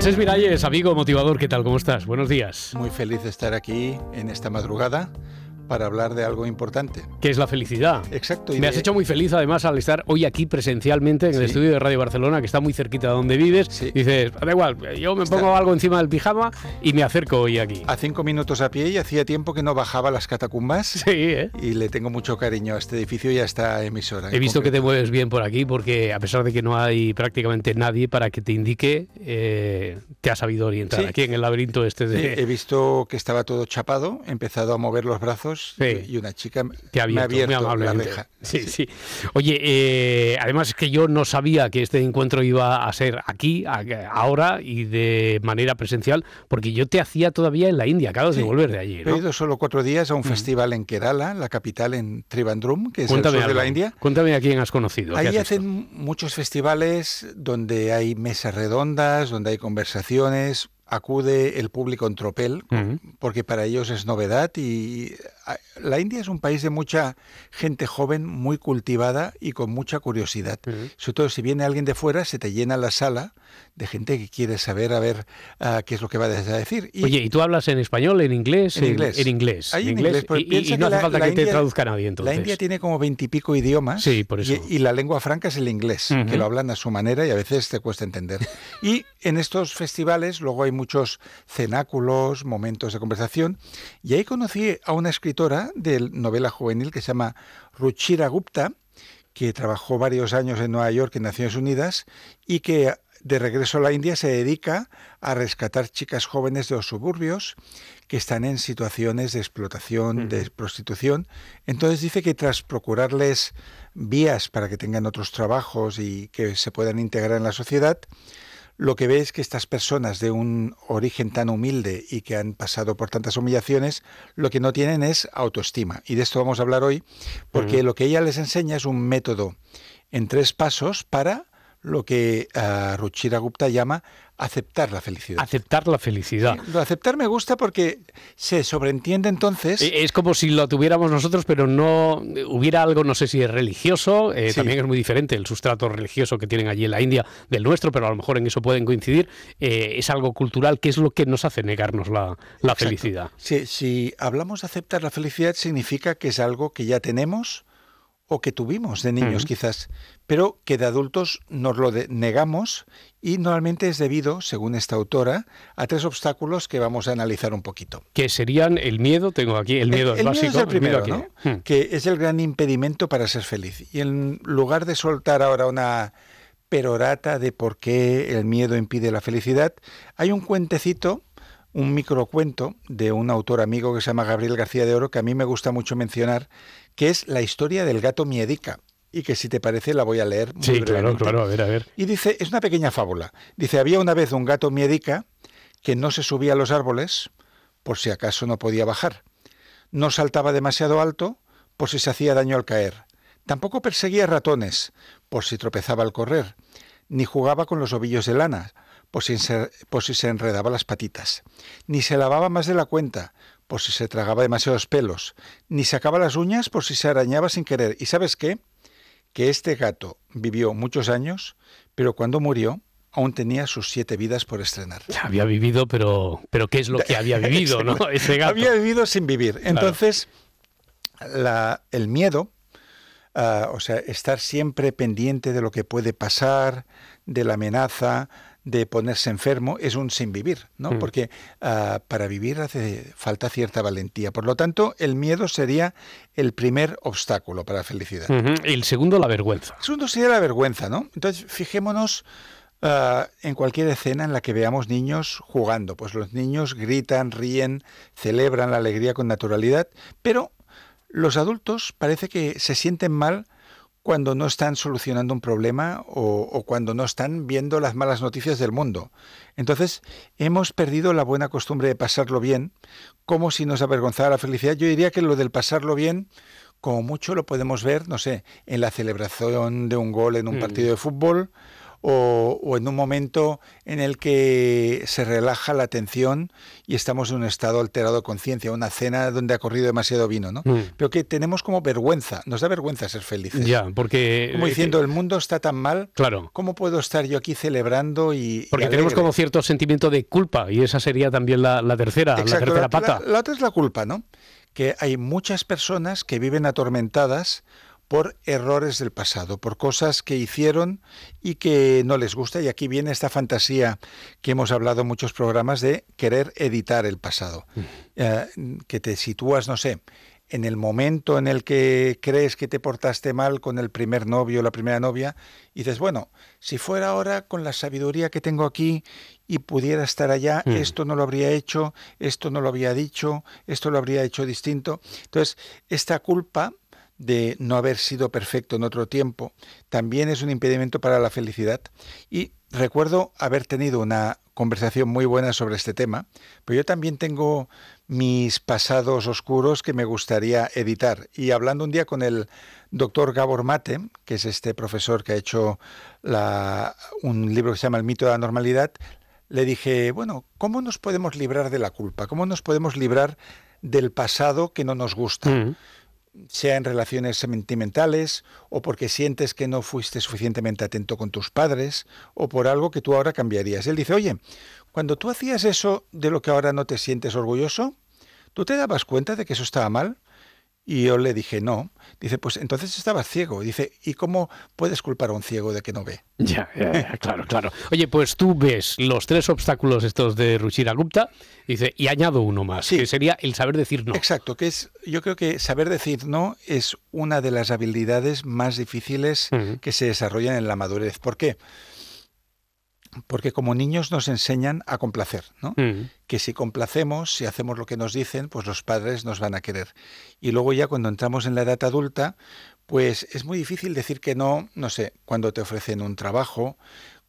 Francés Miralles, amigo motivador, ¿qué tal? ¿Cómo estás? Buenos días. Muy feliz de estar aquí en esta madrugada para hablar de algo importante. ¿Qué es la felicidad? Exacto. Me has hecho muy feliz además al estar hoy aquí presencialmente en el estudio de Radio Barcelona, que está muy cerquita de donde vives. Dices, da igual, yo me pongo algo encima del pijama y me acerco hoy aquí. A cinco minutos a pie y hacía tiempo que no bajaba las catacumbas. Sí, ¿eh? Y le tengo mucho cariño a este edificio y a esta emisora. He visto que te mueves bien por aquí porque a pesar de que no hay prácticamente nadie para que te indique, eh, te has sabido orientar aquí en el laberinto este de... he visto que estaba todo chapado, he empezado a mover los brazos y una chica que me ha abierto la reja. Sí, sí. Oye, eh, además es que yo no sabía que este encuentro iba a ser aquí, ahora y de manera presencial, porque yo te hacía todavía en la India, acabas de volver de allí. He ido solo cuatro días a un mm. festival en Kerala, la capital en Trivandrum, que es el sur de la India. Cuéntame a quién has conocido. Ahí hacen muchos festivales donde hay mesas redondas, donde hay conversaciones, acude el público en tropel, porque para ellos es novedad y la India es un país de mucha gente joven, muy cultivada y con mucha curiosidad. Sobre todo si viene alguien de fuera, se te llena la sala de gente que quiere saber a ver ah, qué es lo que va a decir. Oye, ¿y tú hablas en español, en inglés? En, inglés. En inglés. en inglés. y, no hace falta que te traduzca nadie entonces. La India tiene como veintipico idiomas. Sí, por eso. Y, la lengua franca es el inglés, que lo hablan a su manera y a veces te cuesta entender. y en estos festivales luego hay muchos cenáculos, momentos de conversación. Y ahí conocí a una escritora de novela juvenil que se llama Ruchira Gupta, que trabajó varios años en Nueva York en Naciones Unidas y que de regreso a la India se dedica a rescatar chicas jóvenes de los suburbios que están en situaciones de explotación, de prostitución. Entonces dice que tras procurarles vías para que tengan otros trabajos y que se puedan integrar en la sociedad, lo que ve es que estas personas de un origen tan humilde y que han pasado por tantas humillaciones, lo que no tienen es autoestima. Y de esto vamos a hablar hoy, porque lo que ella les enseña es un método en tres pasos para lo que uh, Ruchira Gupta llama aceptar la felicidad. Aceptar la felicidad. lo aceptar me gusta porque se sobreentiende entonces. E, es como si lo tuviéramos nosotros, pero no hubiera algo, no sé si es religioso, eh, también es muy diferente el sustrato religioso que tienen allí en la India del nuestro, pero a lo mejor en eso pueden coincidir. Eh, es algo cultural, ¿qué es lo que nos hace negarnos la, felicidad? Sí, si hablamos de aceptar la felicidad, significa que es algo que ya tenemos o que tuvimos de niños quizás, pero que de adultos nos lo negamos y normalmente es debido, según esta autora, a tres obstáculos que vamos a analizar un poquito. Que serían el miedo, tengo aquí el miedo el, básico. Miedo es el primero, ¿no? Hmm. que es el gran impedimento para ser feliz. Y en lugar de soltar ahora una perorata de por qué el miedo impide la felicidad, hay un cuentecito un microcuento de un autor amigo que se llama Gabriel García de Oro, que a mí me gusta mucho mencionar, que es la historia del gato Miedica. Y que si te parece la voy a leer. Muy sí, claro, claro, a ver, a ver. Y dice, es una pequeña fábula. Dice, había una vez un gato Miedica que no se subía a los árboles por si acaso no podía bajar. No saltaba demasiado alto por si se hacía daño al caer. Tampoco perseguía ratones por si tropezaba al correr. Ni jugaba con los ovillos de lana por si, se, por si se enredaba las patitas, ni se lavaba más de la cuenta, por si se tragaba demasiados pelos, ni sacaba las uñas por si se arañaba sin querer. ¿Y sabes qué? Que este gato vivió muchos años, pero cuando murió aún tenía sus siete vidas por estrenar. Había vivido, pero, pero ¿qué es lo que había vivido, no? Ese gato. Había vivido sin vivir. Entonces, la, el miedo, ah, o sea, estar siempre pendiente de lo que puede pasar, de la amenaza, de ponerse enfermo es un sin vivir, ¿no? Mm. Porque ah, para vivir hace falta cierta valentía. Por lo tanto, el miedo sería el primer obstáculo para la felicidad. Y el segundo, la vergüenza. El segundo sería la vergüenza, ¿no? Entonces, fijémonos ah, en cualquier escena en la que veamos niños jugando. Pues los niños gritan, ríen, celebran la alegría con naturalidad, pero los adultos parece que se sienten mal cuando no están solucionando un problema o, cuando no están viendo las malas noticias del mundo. Entonces, hemos perdido la buena costumbre de pasarlo bien, como si nos avergonzara la felicidad. Yo diría que lo del pasarlo bien, como mucho lo podemos ver, no sé, en la celebración de un gol en un mm. partido de fútbol, o, en un momento en el que se relaja la atención y estamos en un estado alterado de conciencia, una cena donde ha corrido demasiado vino, ¿no? Mm. Pero que tenemos como vergüenza, nos da vergüenza ser felices. Ya, porque... Como diciendo, el mundo está tan mal, claro. ¿cómo puedo estar yo aquí celebrando y... Porque tenemos como cierto sentimiento de culpa y esa sería también la, tercera, la tercera pata. la otra es la culpa, ¿no? Que hay muchas personas que viven atormentadas por errores del pasado, por cosas que hicieron y que no les gusta. Y aquí viene esta fantasía que hemos hablado en muchos programas de querer editar el pasado, mm. eh, que te sitúas, no sé, en el momento en el que crees que te portaste mal con el primer novio o la primera novia, y dices, bueno, si fuera ahora con la sabiduría que tengo aquí y pudiera estar allá, mm. esto no lo habría hecho, esto no lo había dicho, esto lo habría hecho distinto. Entonces, esta culpa de no haber sido perfecto en otro tiempo, también es un impedimento para la felicidad. Y recuerdo haber tenido una conversación muy buena sobre este tema, pero yo también tengo mis pasados oscuros que me gustaría editar. Y hablando un día con el doctor Gabor Mate, que es este profesor que ha hecho un libro que se llama El mito de la normalidad, le dije, bueno, ¿cómo nos podemos librar de la culpa? ¿Cómo nos podemos librar del pasado que no nos gusta? Mm sea en relaciones sentimentales o porque sientes que no fuiste suficientemente atento con tus padres o por algo que tú ahora cambiarías. Él dice, oye, cuando tú hacías eso de lo que ahora no te sientes orgulloso, ¿tú te dabas cuenta de que eso estaba mal? Y yo le dije, no. Dice, pues entonces estaba ciego. Dice, ¿y cómo puedes culpar a un ciego de que no ve? Ya, claro, claro. Oye, pues tú ves los tres obstáculos estos de Ruchira Gupta, dice, y añado uno más, que sería el saber decir no. Exacto, que es, yo creo que saber decir no es una de las habilidades más difíciles que se desarrollan en la madurez. ¿Por qué? Porque como niños nos enseñan a complacer, ¿no? Mm. Que si complacemos, si hacemos lo que nos dicen, pues los padres nos van a querer. Y luego ya cuando entramos en la edad adulta, pues es muy difícil decir que no, no sé, cuando te ofrecen un trabajo,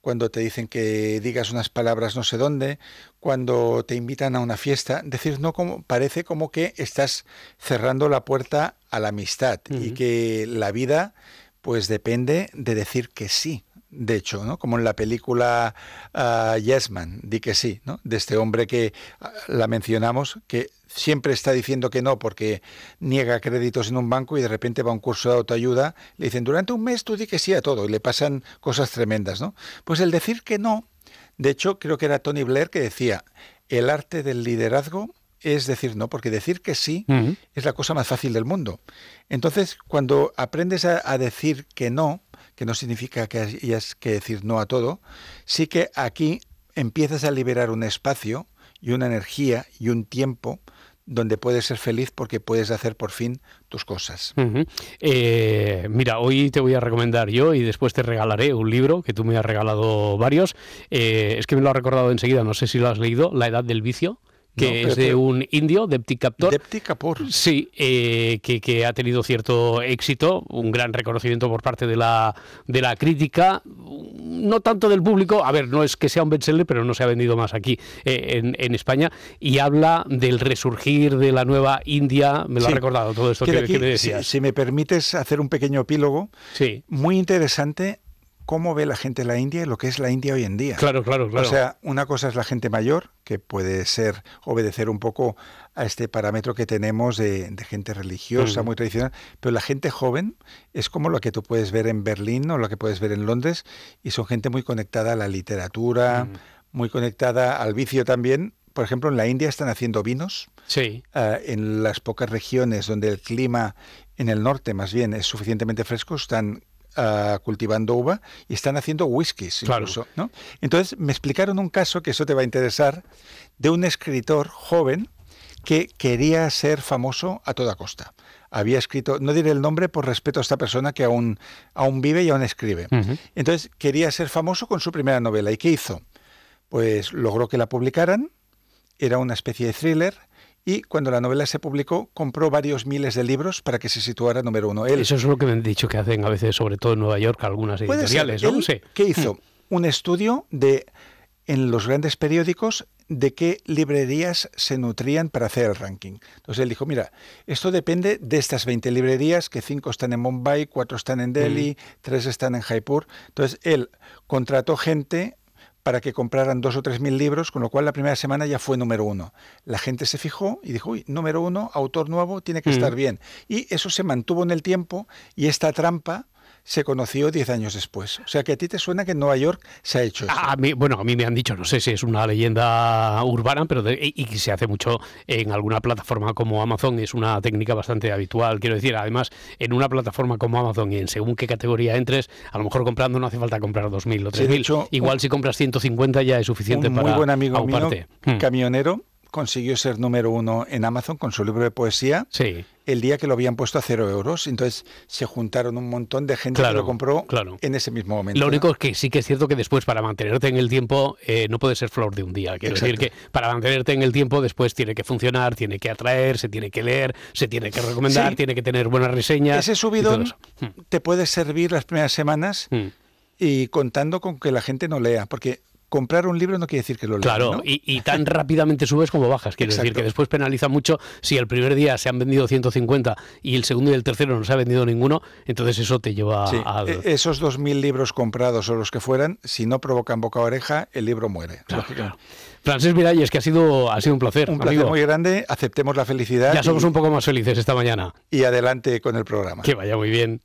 cuando te dicen que digas unas palabras no sé dónde, cuando te invitan a una fiesta, decir no como parece como que estás cerrando la puerta a la amistad y que la vida pues depende de decir que sí de hecho, ¿no? como en la película uh, Yes Man, di que sí, ¿no? de este hombre que ah, la mencionamos, que siempre está diciendo que no porque niega créditos en un banco y de repente va a un curso de autoayuda, le dicen, durante un mes tú di que sí a todo y le pasan cosas tremendas. ¿no? Pues el decir que no, de hecho creo que era Tony Blair que decía, el arte del liderazgo es decir no, porque decir que sí es la cosa más fácil del mundo. Entonces, cuando aprendes a decir que no, que no significa que hayas que decir no a todo, sí que aquí empiezas a liberar un espacio y una energía y un tiempo donde puedes ser feliz porque puedes hacer por fin tus cosas. Eh, mira, hoy te voy a recomendar yo y después te regalaré un libro que tú me has regalado varios. Eh, es que me lo ha recordado enseguida, no sé si lo has leído, La Edad del Vicio que es de un indio, Depti Captor. Depti Kapoor. Sí, eh, que, que, ha tenido cierto éxito, un gran reconocimiento por parte de la, de la crítica, no tanto del público, a ver, no es que sea un bestseller, pero no se ha vendido más aquí eh, en, España, y habla del resurgir de la nueva India, me lo ha recordado todo esto que, me decías. Si, si, me permites hacer un pequeño epílogo, sí. muy interesante cómo ve la gente la India y lo que es la India hoy en día. Claro, claro, claro. O sea, una cosa es la gente mayor, que puede ser obedecer un poco a este parámetro que tenemos de, gente religiosa, muy tradicional, pero la gente joven es como lo que tú puedes ver en Berlín o lo que puedes ver en Londres, y son gente muy conectada a la literatura, muy conectada al vicio también. Por ejemplo, en la India están haciendo vinos. Sí. Ah, en las pocas regiones donde el clima en el norte más bien es suficientemente fresco, están cultivando uva y están haciendo whiskies incluso. ¿no? Entonces me explicaron un caso, que eso te va a interesar, de un escritor joven que quería ser famoso a toda costa. Había escrito, no diré el nombre por respeto a esta persona que aún, aún vive y aún escribe. Entonces quería ser famoso con su primera novela. ¿Y qué hizo? Pues logró que la publicaran, era una especie de thriller, y cuando la novela se publicó compró varios miles de libros para que se situara número uno. Él, Eso es lo que me han dicho que hacen a veces, sobre todo en Nueva York, algunas editoriales. ¿no? ¿Qué hizo? Mm. Un estudio de en los grandes periódicos de qué librerías se nutrían para hacer el ranking. Entonces él dijo, mira, esto depende de estas 20 librerías, que 5 están en Mumbai, 4 están en Delhi, 3 están en Jaipur. Entonces él contrató gente para que compraran dos o tres mil libros, con lo cual la primera semana ya fue número uno. La gente se fijó y dijo, uy, número uno, autor nuevo, tiene que estar bien. Y eso se mantuvo en el tiempo y esta trampa se conoció diez años después. O sea que a ti te suena que en Nueva York se ha hecho eso. A mí, bueno, a mí me han dicho, no sé si es una leyenda urbana, pero y que se hace mucho en alguna plataforma como Amazon, es una técnica bastante habitual. Quiero decir, además, en una plataforma como Amazon y en según qué categoría entres, a lo mejor comprando no hace falta comprar 2.000 o 3.000. Igual si compras 150 ya es suficiente un para muy buen amigo mío, Hmm. camionero, consiguió ser número uno en Amazon con su libro de poesía Sí. el día que lo habían puesto a cero euros. Entonces se juntaron un montón de gente Claro, que lo compró claro. en ese mismo momento. Lo único es que sí que es cierto que después para mantenerte en el tiempo eh, no puede ser flor de un día. Quiero decir que para mantenerte en el tiempo después tiene que funcionar, tiene que atraer, se tiene que leer, se tiene que recomendar, Sí. tiene que tener buenas reseñas. Ese subidón eso. te puede servir las primeras semanas Mm. y contando con que la gente no lea, porque comprar un libro no quiere decir que lo lea. Claro, ¿no? y, y tan rápidamente subes como bajas. Quiero decir que después penaliza mucho si el primer día se han vendido 150 y el segundo y el tercero no se ha vendido ninguno, entonces eso te lleva Sí, al... e- esos 2.000 libros comprados o los que fueran, si no provocan boca a oreja, el libro muere. lógicamente. Francés Miralles, que ha sido, ha sido un placer. Un placer amigo. muy grande, aceptemos la felicidad Ya somos y, un poco más felices esta mañana. y adelante con el programa. Que vaya muy bien.